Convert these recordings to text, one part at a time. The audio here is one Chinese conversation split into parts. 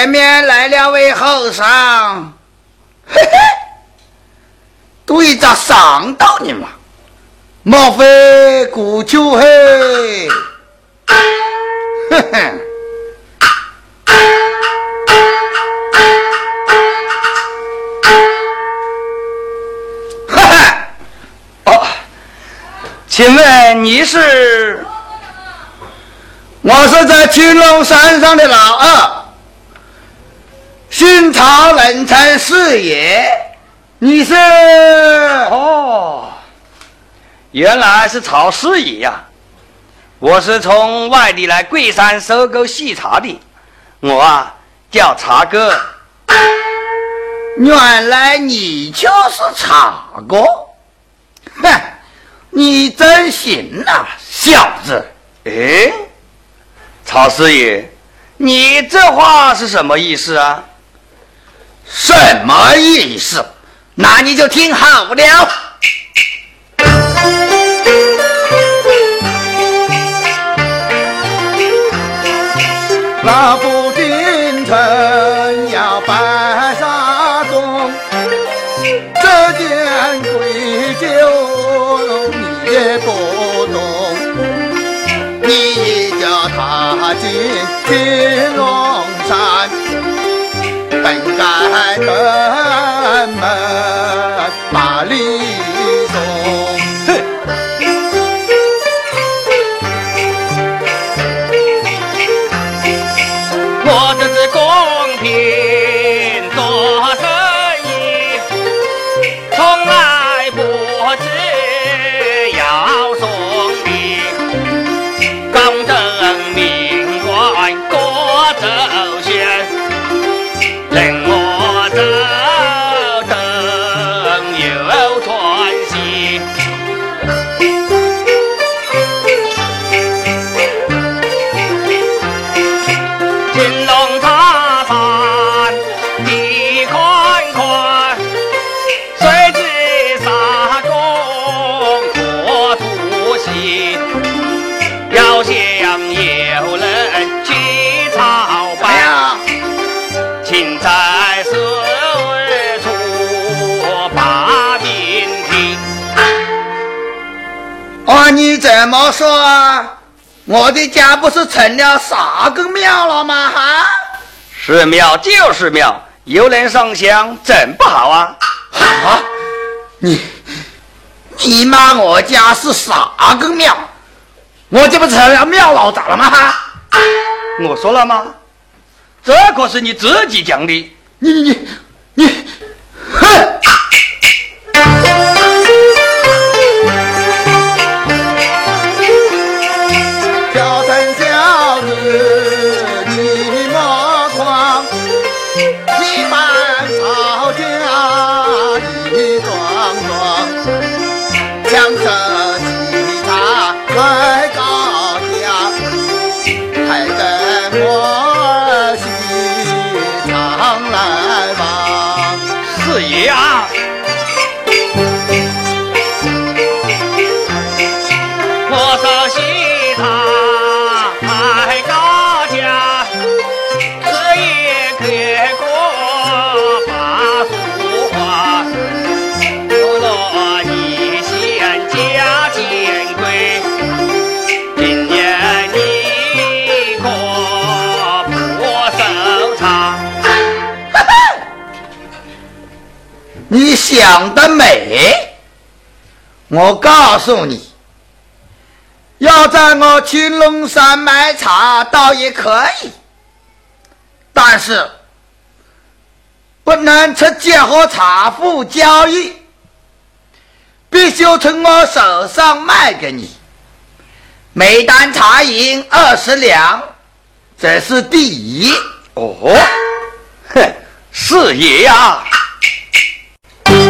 前面来两位后生，嘿嘿，对着上到你嘛？莫非古秋嘿？嘿嘿，哈哈，哦，请问你是？我是在青龙山上的老二，新朝人称四爷。你是？哦，原来是曹四爷呀！我是从外地来贵山收购细茶的，我啊叫茶哥。原来你就是茶哥，哼，你真行啊，小子！哎。曹四爷，你这话是什么意思啊？什么意思？那你就听好了。那不进城要拜沙宗，这件贵酒你也不懂，你。踏进该说？我的家不是成了啥个庙了吗？哈，是庙就是庙，有人上香怎不好啊？啊，你你骂我家是啥个庙？我这不成了庙老咋了吗？哈，我说了吗？这可是你自己讲的。你你你你，哼！想得美！我告诉你，要在我青龙山买茶倒也可以，但是不能直接和茶户交易，必须从我手上卖给你。每担茶银二十两，这是第一。哦，哼，是爷呀！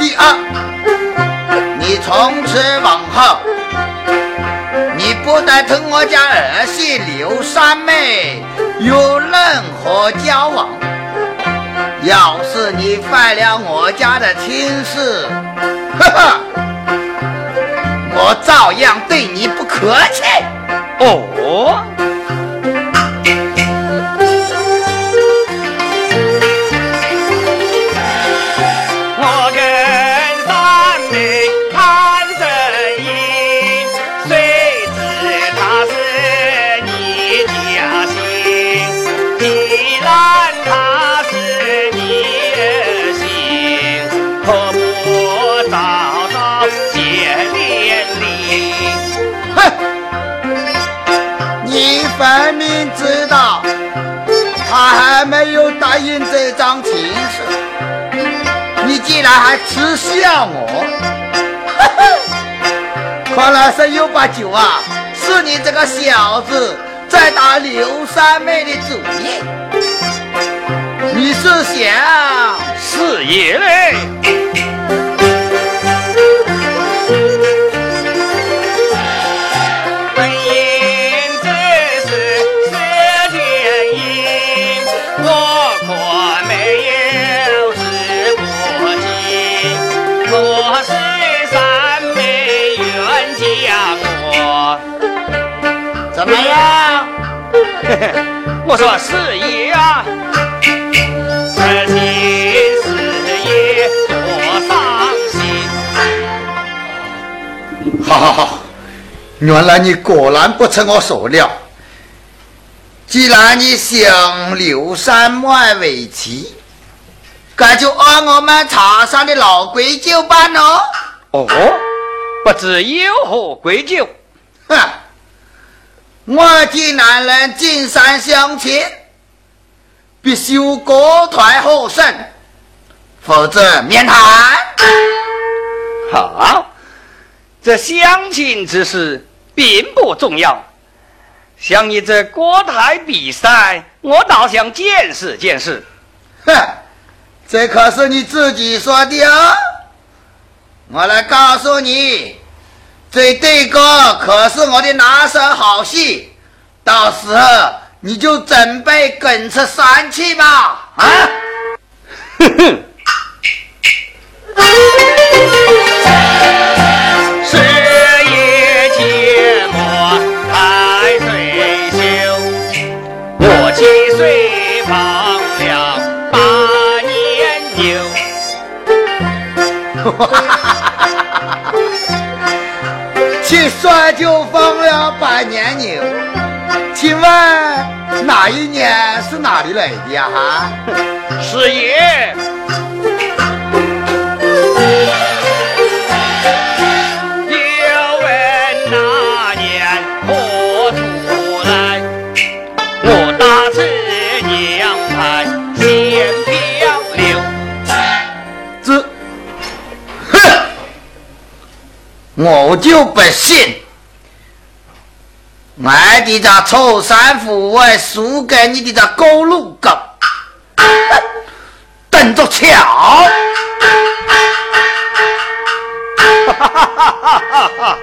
第二，你从此往后，你不得同我家儿媳刘三妹有任何交往。要是你犯了我家的亲事，呵呵，我照样对你不客气。哦。竟然还耻笑我！看来是又把酒啊，是你这个小子在打刘三妹的主意。你是想是也嘞？我说是爷啊，此情是爷多伤心。好好好，原来你果然不出我所料。既然你想刘三妹为妻，那就按我们茶山的老规矩办喽。哦，不知有何规矩？哼。我见男人进山相亲，必须高抬后胜，否则免谈。好，这相亲之事并不重要。像你这国台比赛，我倒想见识见识。哼，这可是你自己说的哦。我来告诉你。这对歌可是我的拿手好戏，到时候你就准备滚出山去吧！啊！哼哼。十夜切莫太岁休，我七岁放了八年牛。哈哈哈哈！一算就放了百年牛，请问哪一年是哪里来的呀？哈，师爷。我就不信，我的这臭山虎会输给你的这狗路狗，等着瞧！哈哈哈哈哈哈！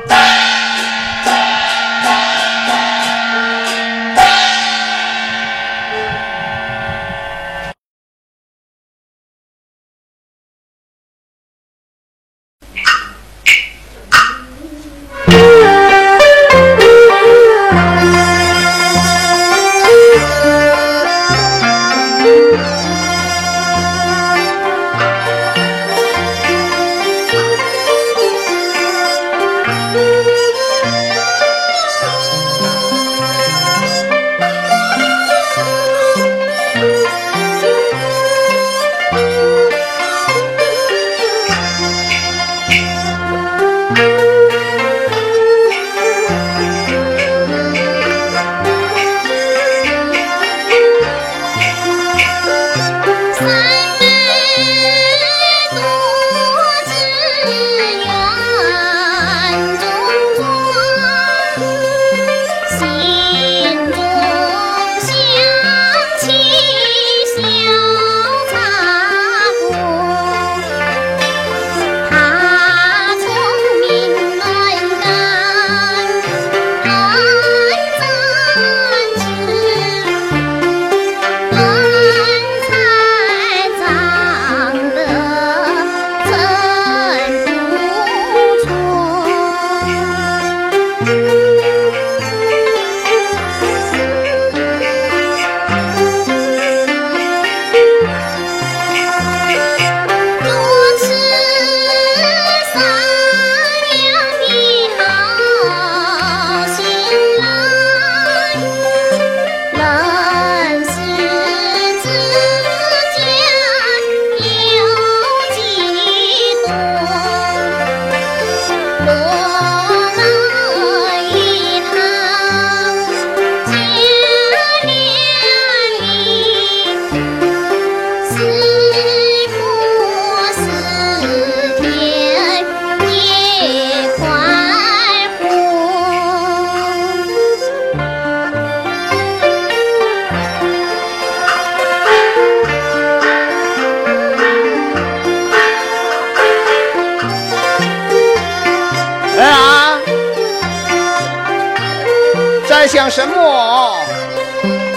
想什么？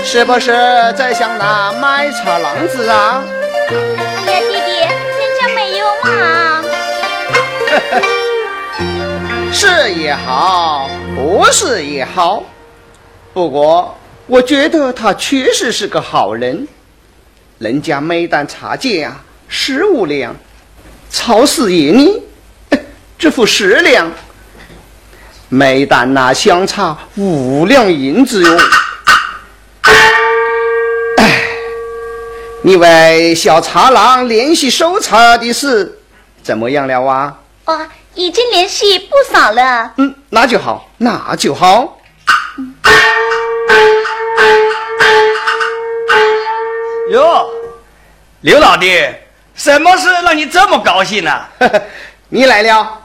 是不是在想那卖茶郎子啊？哎呀，弟弟，人家没有嘛。是也好，不是也好，不过我觉得他确实是个好人。人家每担茶价十五两，曹四爷呢，只付十两，每担那相差五两银子哟。哎，你为小茶郎联系收茶的事怎么样了啊？哦，已经联系不少了。嗯，那就好，那就好。哟，刘老弟，什么事让你这么高兴呢、你来了，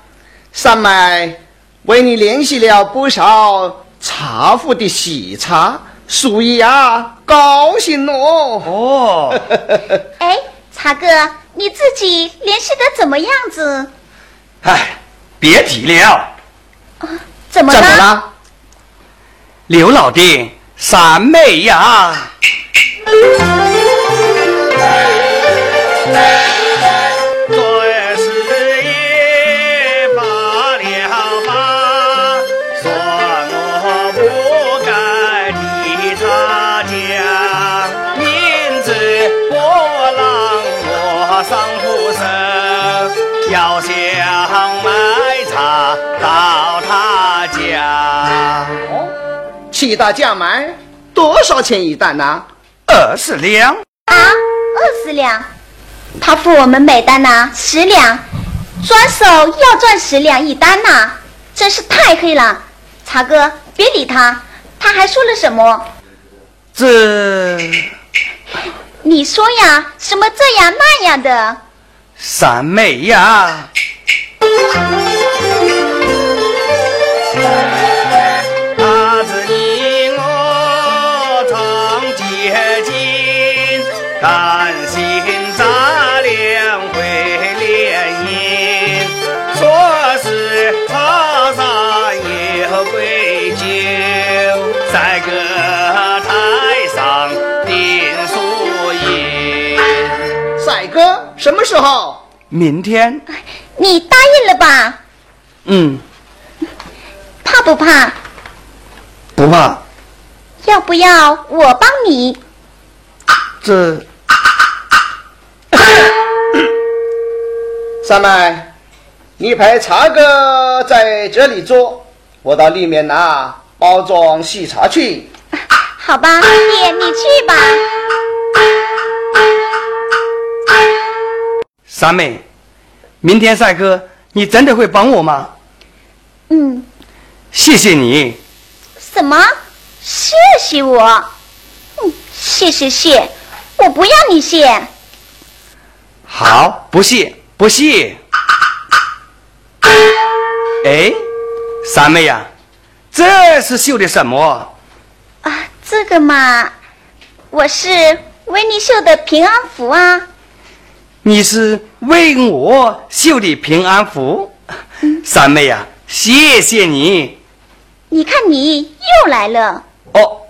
三妹为你联系了不少茶壶的喜茶，所以啊，高兴哦。哦，哎，茶哥，你自己联系的怎么样子？哎，别提了，怎么了？怎么了？刘老弟，三妹呀，七大价买多少钱一担呐、二十两。啊，二十两，他付我们每单呐十两，转手要赚十两一单呐，真是太黑了。茶哥，别理他，他还说了什么？这你说呀，什么这样那样的？三妹呀，担心咱俩会联姻。说是茶上有归酒，在歌台上定输赢。帅哥，什么时候？明天，你答应了吧？嗯，怕不怕？不怕。要不要我帮你？这 三妹，你陪茶哥在这里坐，我到里面拿包装喜茶去。好吧，爹，你去吧。三妹，明天赛哥，你真的会帮我吗？嗯，谢谢你。什么？谢谢我？嗯，谢谢谢，我不要你谢。好，不谢不谢。哎，三妹呀，这是绣的什么？啊，这个嘛，我是为你绣的平安符啊。你是为我绣的平安符，三妹呀，谢谢你。你看你又来了。哦，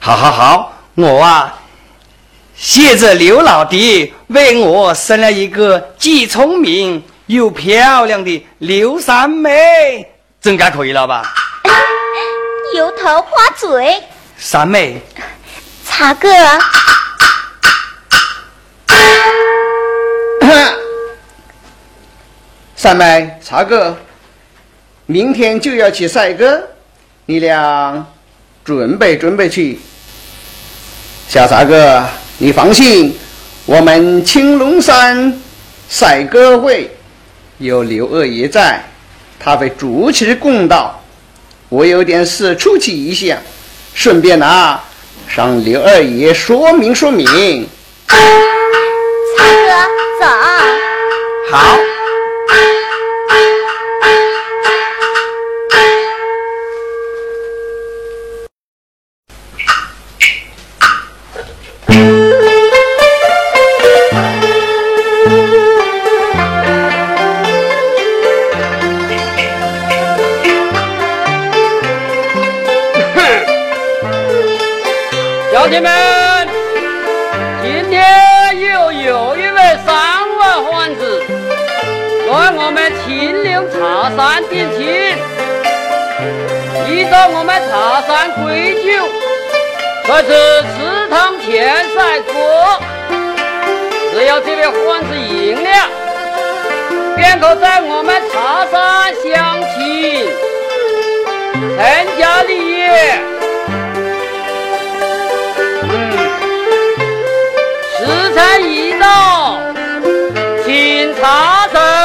好好好，我啊，谢着刘老弟为我生了一个既聪明又漂亮的刘三妹，这该可以了吧？油头花嘴，三妹，茶哥，三妹，茶哥，明天就要去赛歌，你俩准备准备去。小茶哥，你放心，我们青龙山赛歌会有刘二爷在，他会主持公道。我有点事出去一下，顺便啊，向刘二爷说明说明。三哥，走。好。在此祠堂前赛过，只要这位汉子赢了，便可在我们茶山相亲，成家立业。嗯时辰已到，请茶神。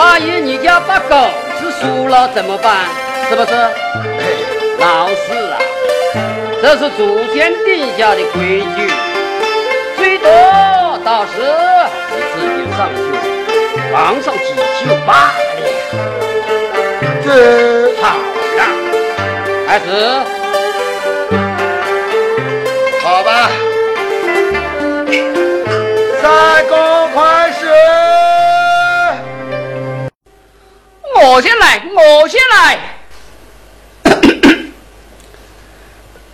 万一你家把狗子输了怎么办？是不是？老四啊，这是祖先定下的规矩，最多到时你自己上去皇上几句罢了。这好了，开始，好吧。再搞我先来，我先来。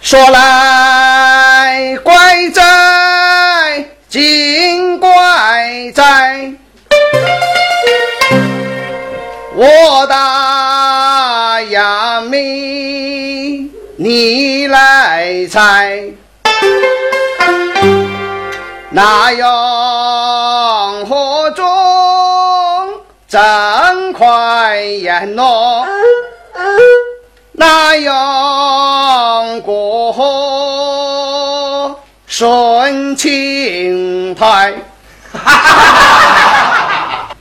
说来怪哉，尽怪哉，我大杨梅，你来猜。哪有真快言喏？那样过河顺情态？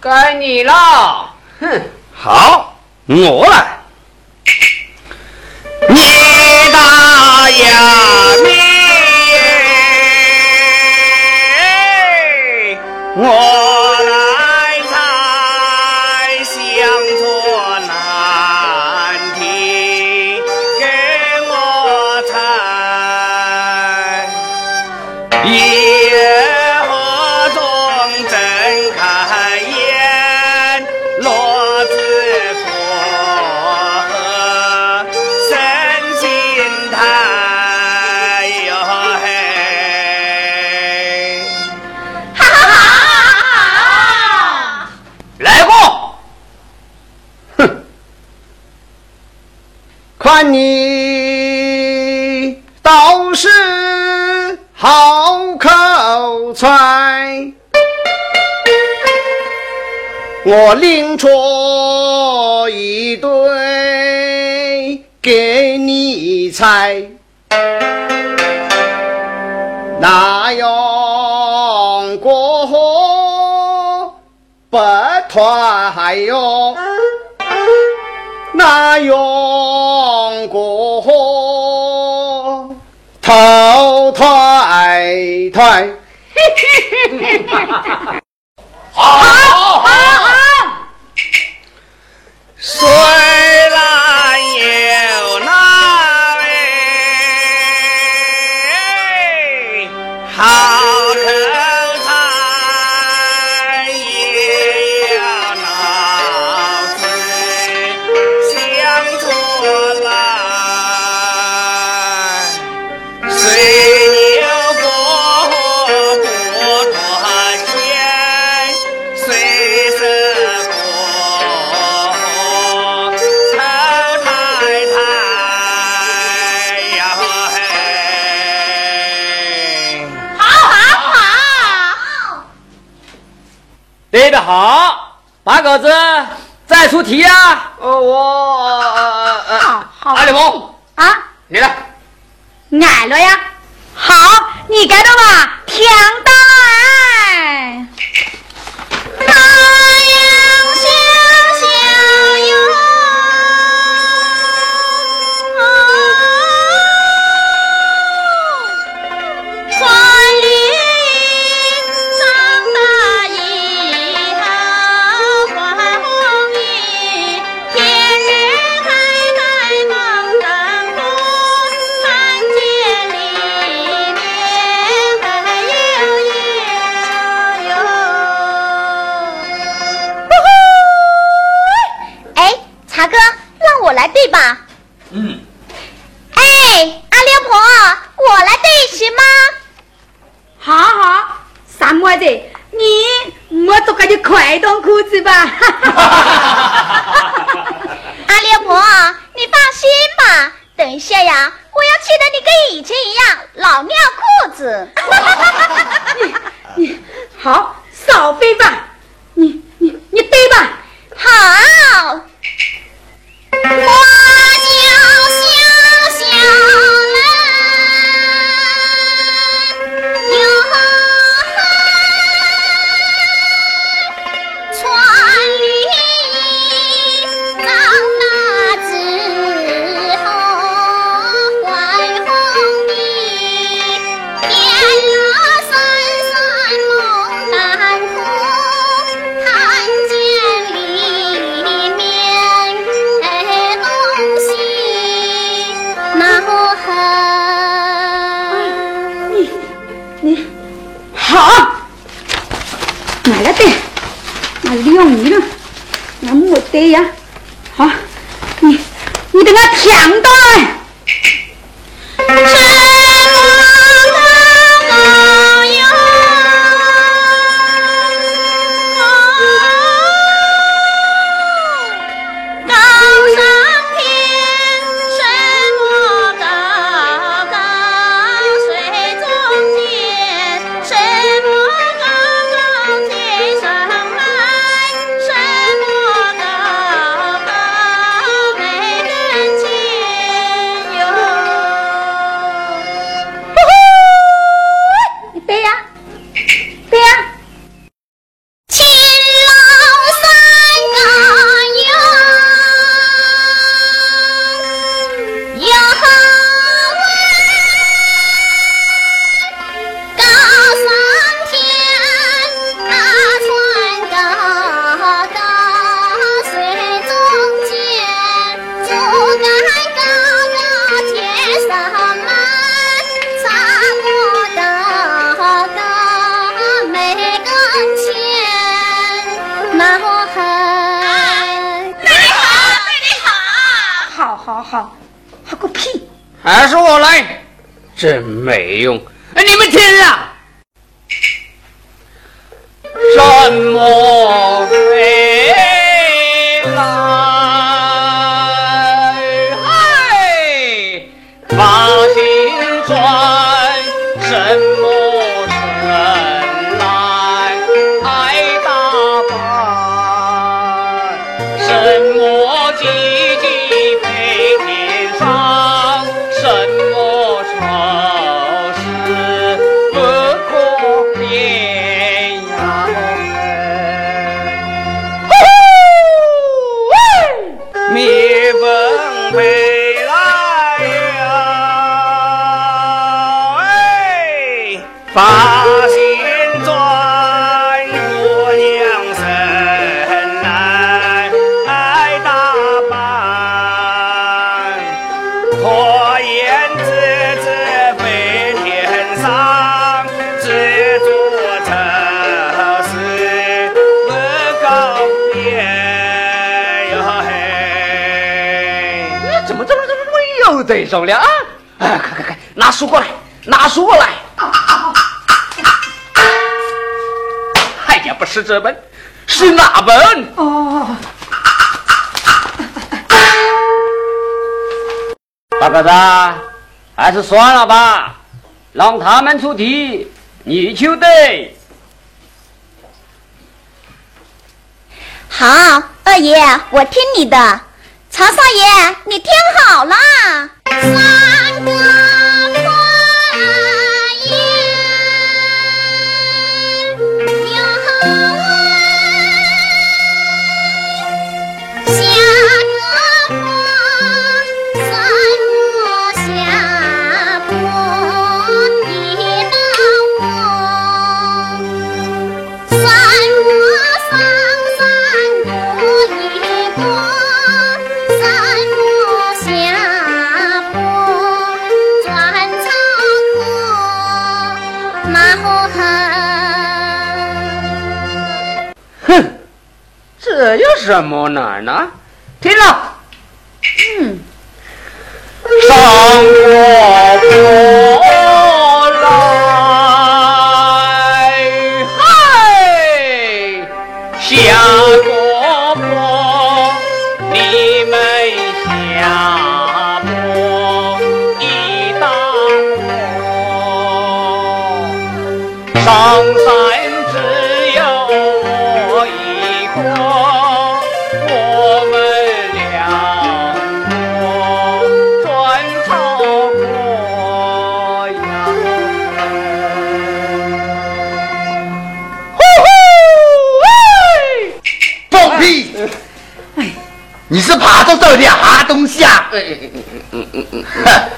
该你了。哼，好，我来。你大呀你倒是好口才，我拎出一对给你猜，那样过河不团哟。那用过河头太太，好，好，好。虽好把稿子再出题呀哦我呃呃啊好阿里鹏啊你来矮了呀好你该到了天大好，买个袋，那晾衣的，那木袋呀，好，你你等我听到。对上了啊？哎快快快拿书过来拿书过来。哎呀不是这本是哪本。哦。大哥子还是算了吧让他们出题你就对。好二爷我听你的。曹少爷你听好了。三个有什么难呢？听了，嗯，上我不。到底啥东西啊。嗯嗯嗯嗯嗯嗯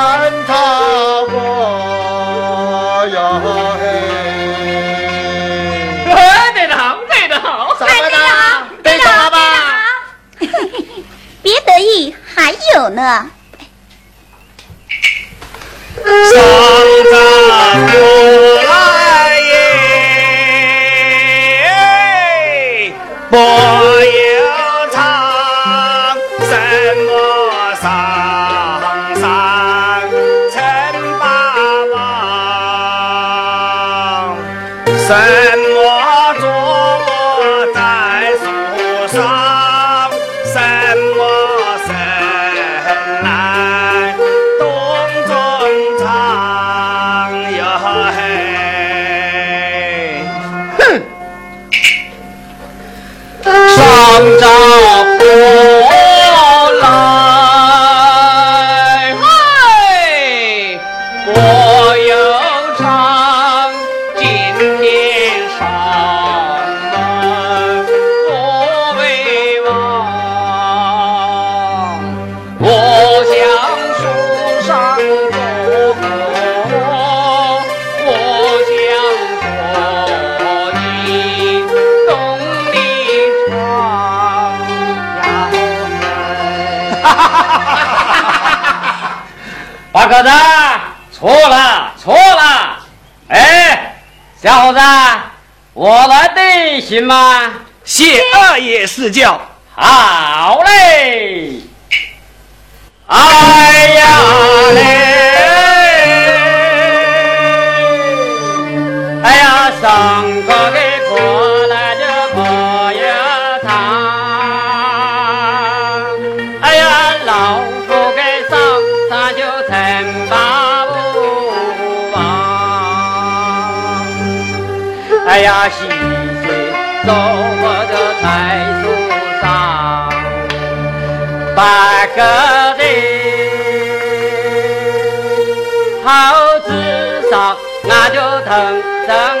管他！的好，对的好，对的好，对的好吧？别得意，还有呢。上山过来耶，伯。小子，错了，错了！哎，小伙子，我来对行吗？谢二爷赐教。好嘞！哎呀嘞！那溪水走我的柏树上白格子好枝上那就藤上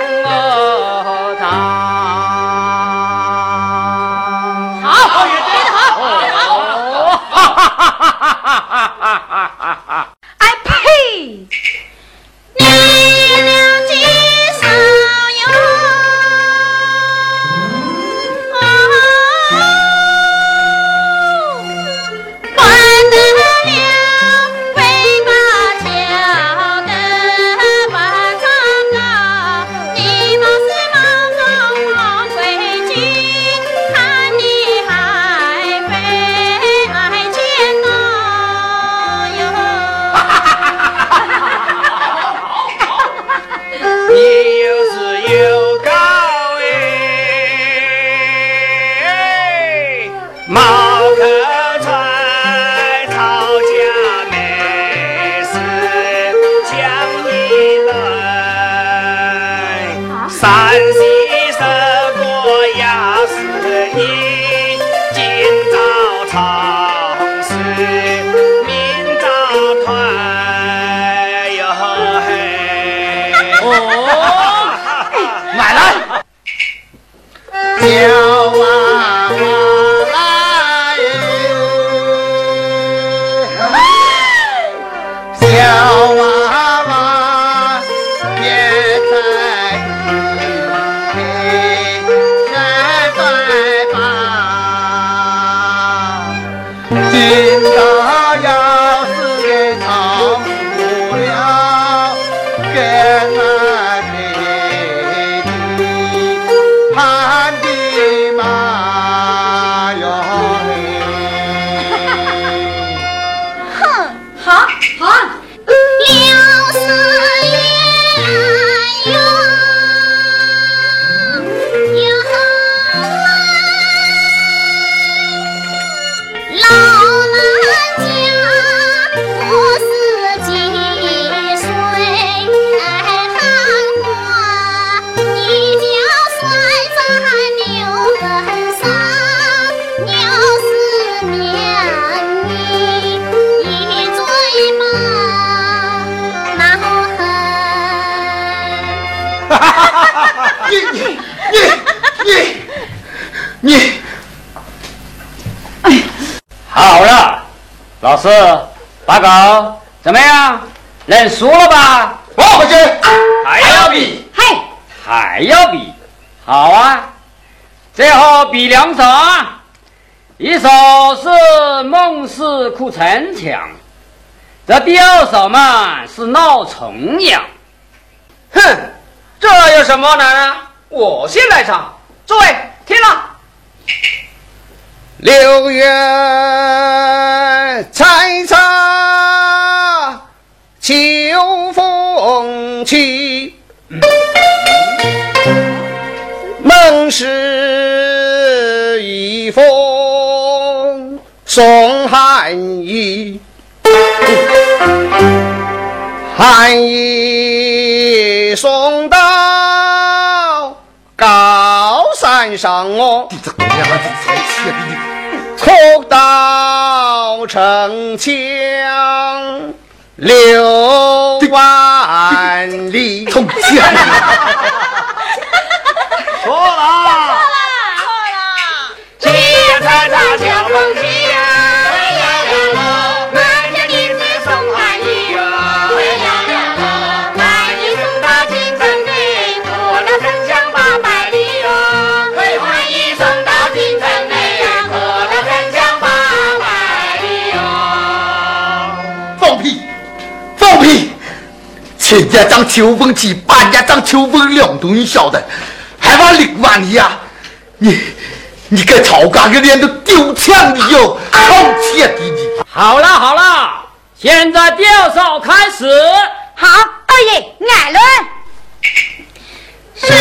哦。买来。老师，报告怎么样？认输了吧？我回去还要比，嘿，还要比，好啊！最后比两首，一首是《孟氏哭城墙》，这第二首嘛是闹重阳。哼，这有什么难啊？我先来唱，诸位听了。六月采茶秋风起，孟氏一封送寒衣，寒衣送到高山上哦。哭到城墙六万里。错了，错了，七月采茶秋风起前家张秋风起，半家张秋风凉，东西晓得，还怕六万里呀？你你个曹家个脸都丢枪的哟！好气啊，弟弟！好了好了，现在第二首开始。好，二爷俺来。十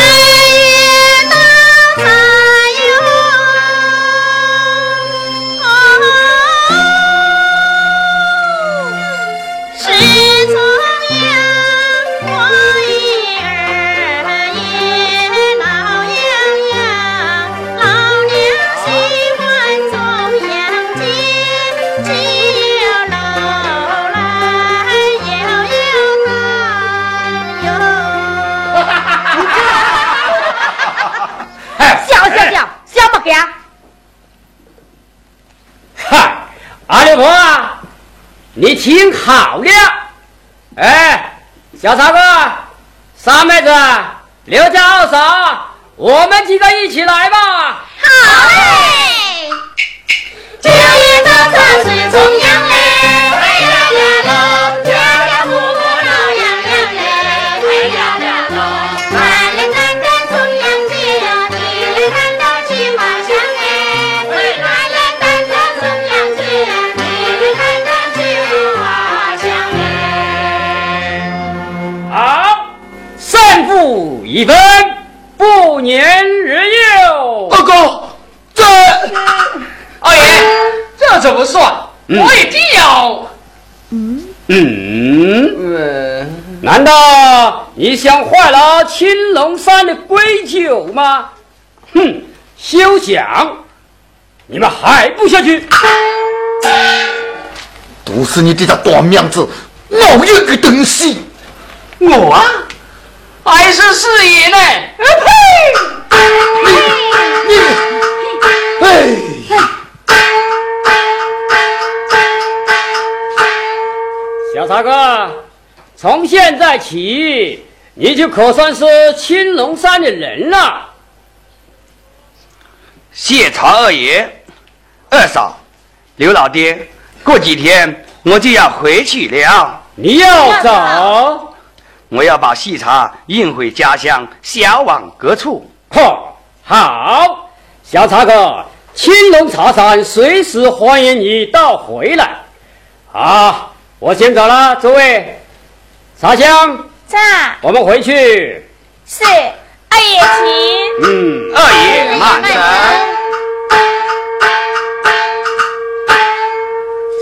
你听好了，哎，小茶哥、三妹子、刘家二嫂，我们几个一起来吧。好嘞，九月早茶水中央这怎么算？嗯我一定要。嗯，嗯，难道你想坏了青龙山的规矩吗？哼，休想！你们还不下去？都是你这条短命子，老一个东西！我啊，还是四爷呢。你从现在起，你就可算是青龙山的人了。谢曹二爷、二嫂、刘老爹，过几天我就要回去了。你要走？我要把细茶运回家乡，销往各处。好，好，小茶哥，青龙茶山随时欢迎你到回来。好，我先走了，诸位，茶香，在我们回去。是二爷请。嗯，二爷慢走。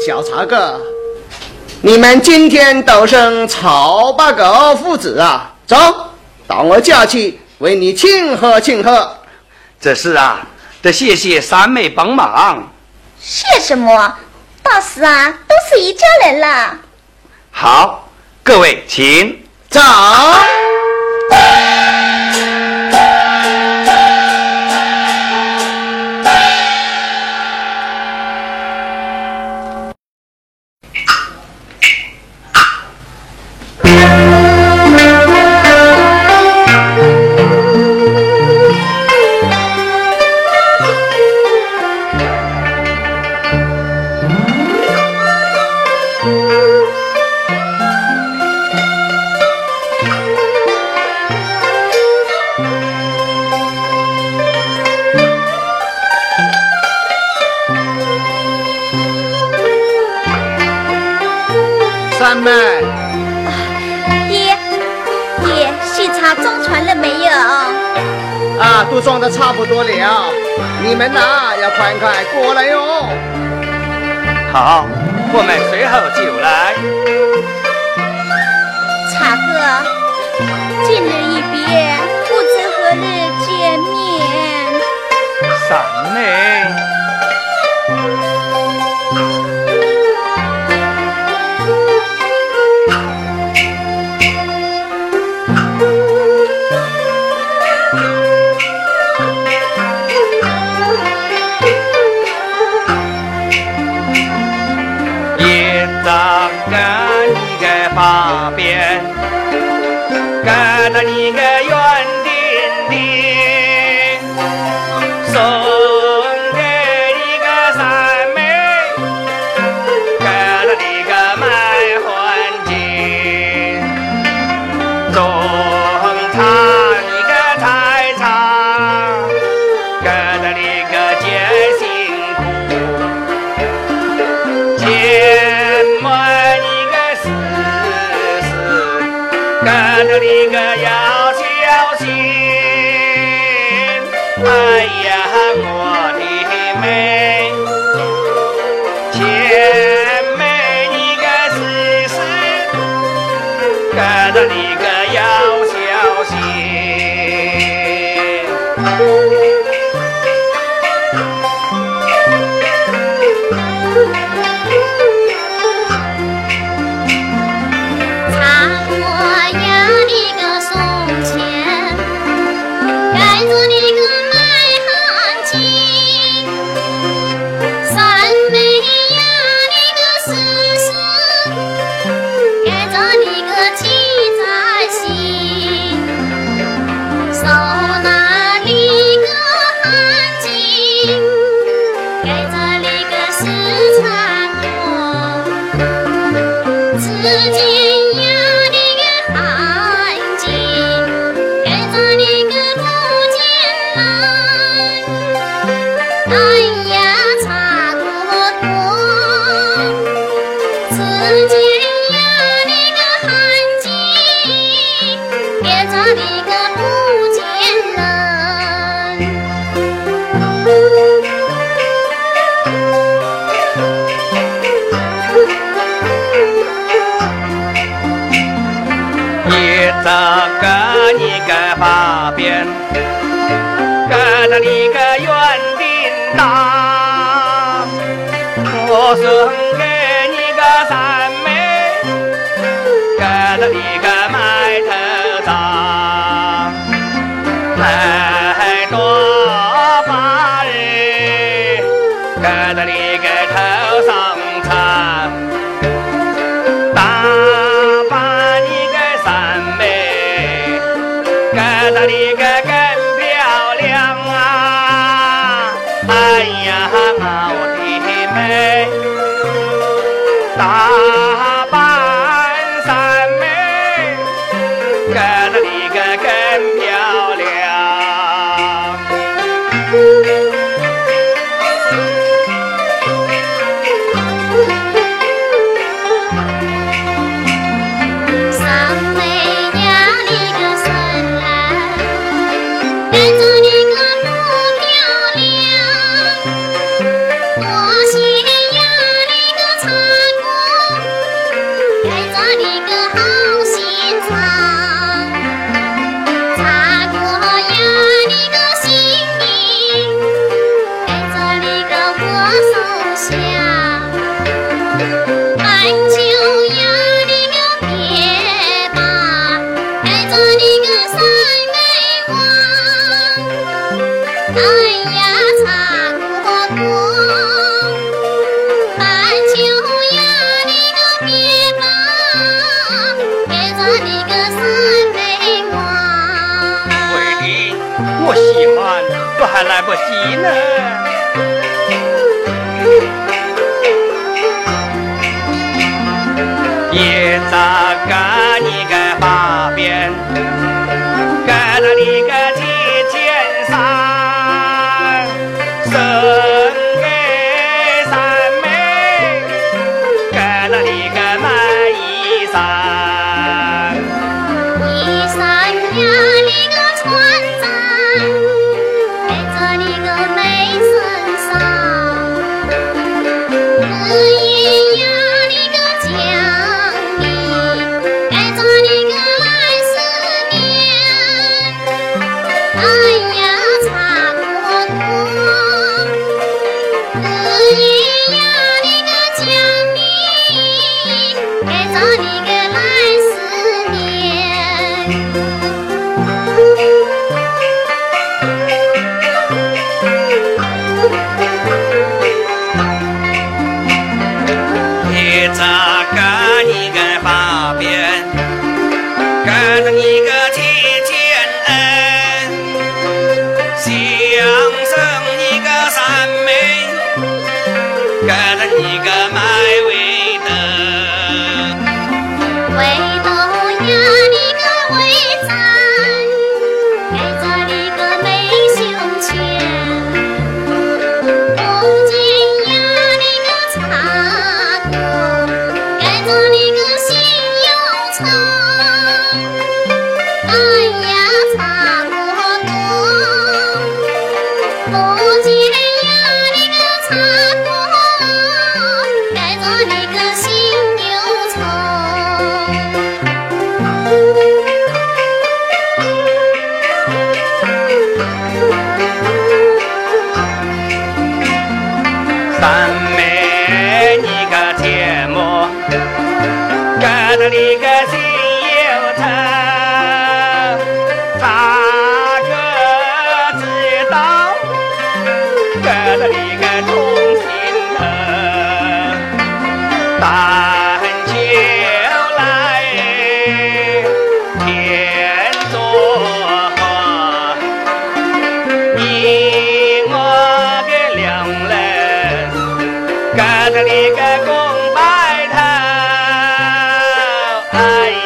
小茶哥，你们今天都生曹八狗父子啊！走到我家去，为你庆贺庆贺。这事啊，得谢谢三妹帮忙。谢什么？老师啊，都是一家人了。好，各位请。走。的差不多了，你们呐、要快快过来哟。好，我们随后就来。茶哥，今日一别，不知何日见面。三妹，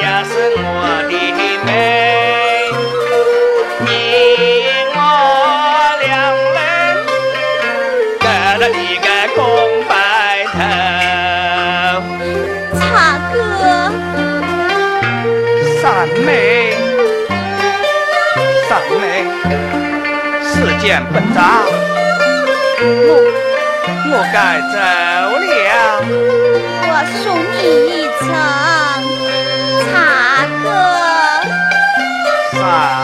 也是我的妹，你我两人给了你个空白头。茶哥，三妹。三妹，时间不长，我我该走了，我送你一程。Bye.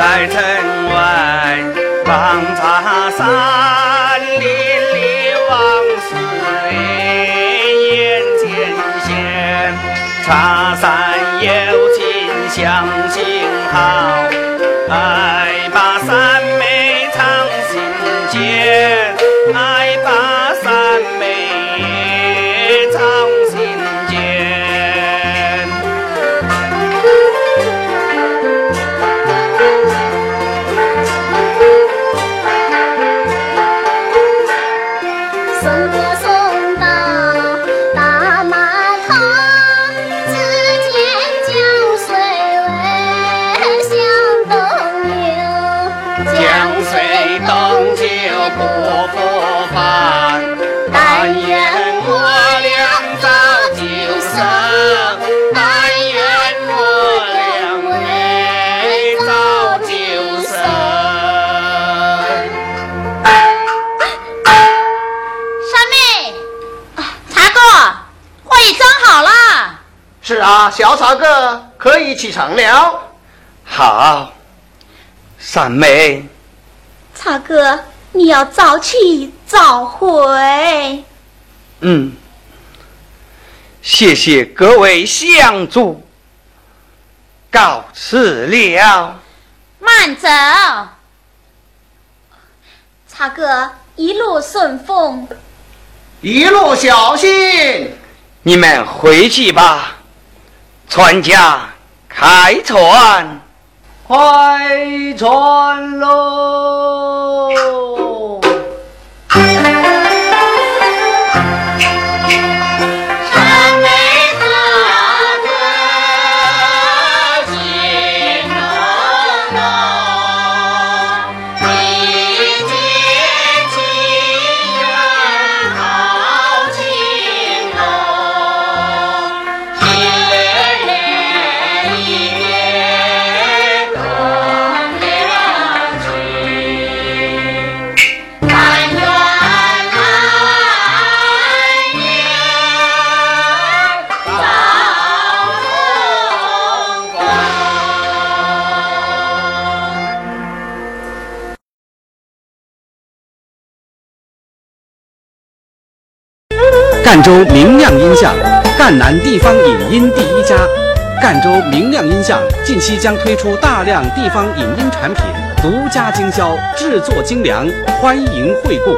在城外帮茶山林里往事眼前现，茶山有情，乡亲好。小草哥可以起床了。好三妹。茶哥你要早去早回。嗯谢谢各位相助告辞了。慢走。茶哥一路顺风。一路小心。你们回去吧。船家开船开船喽！赣州明亮音像，赣南地方影音第一家。赣州明亮音像近期将推出大量地方影音产品，独家经销，制作精良，欢迎惠顾。